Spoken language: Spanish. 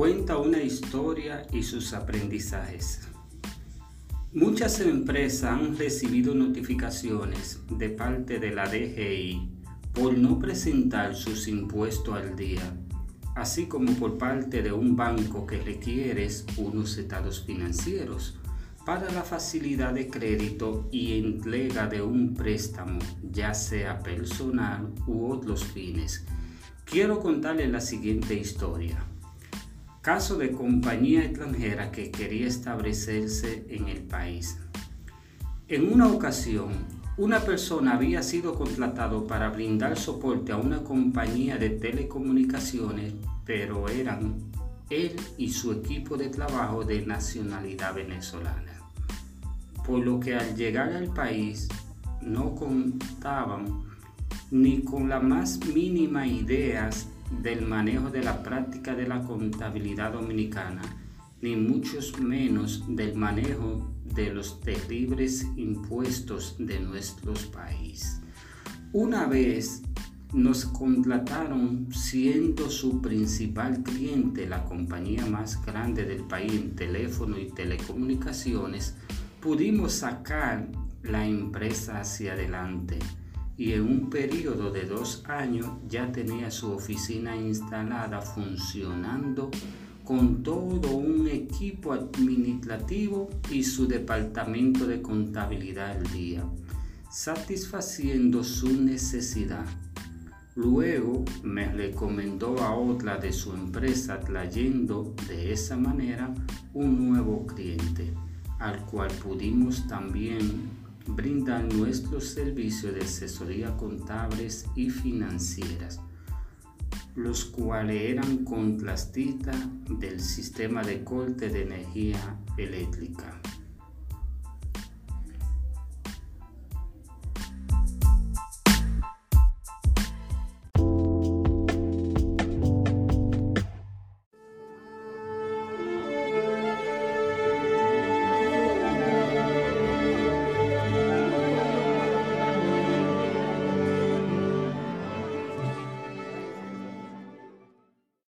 cuenta una historia y sus aprendizajes. Muchas empresas han recibido notificaciones de parte de la DGI por no presentar sus impuestos al día, así como por parte de un banco que requiere unos estados financieros para la facilidad de crédito y entrega de un préstamo, ya sea personal u otros fines. Quiero contarles la siguiente historia. Caso de compañía extranjera que quería establecerse en el país. En una ocasión, una persona había sido contratado para brindar soporte a una compañía de telecomunicaciones, pero eran él y su equipo de trabajo de nacionalidad venezolana. Por lo que al llegar al país no contaban ni con la más mínima idea del manejo de la práctica de la contabilidad dominicana, ni muchos menos del manejo de los terribles impuestos de nuestro país. Una vez nos contrataron siendo su principal cliente, la compañía más grande del país en teléfono y telecomunicaciones, pudimos sacar la empresa hacia adelante y en un periodo de dos años ya tenía su oficina instalada funcionando con todo un equipo administrativo y su departamento de contabilidad al día, satisfaciendo su necesidad. Luego me recomendó a otra de su empresa trayendo de esa manera un nuevo cliente, al cual pudimos también brindar nuestros servicios de asesoría contables y financieras, los cuales eran contrastistas del sistema de corte de energía eléctrica.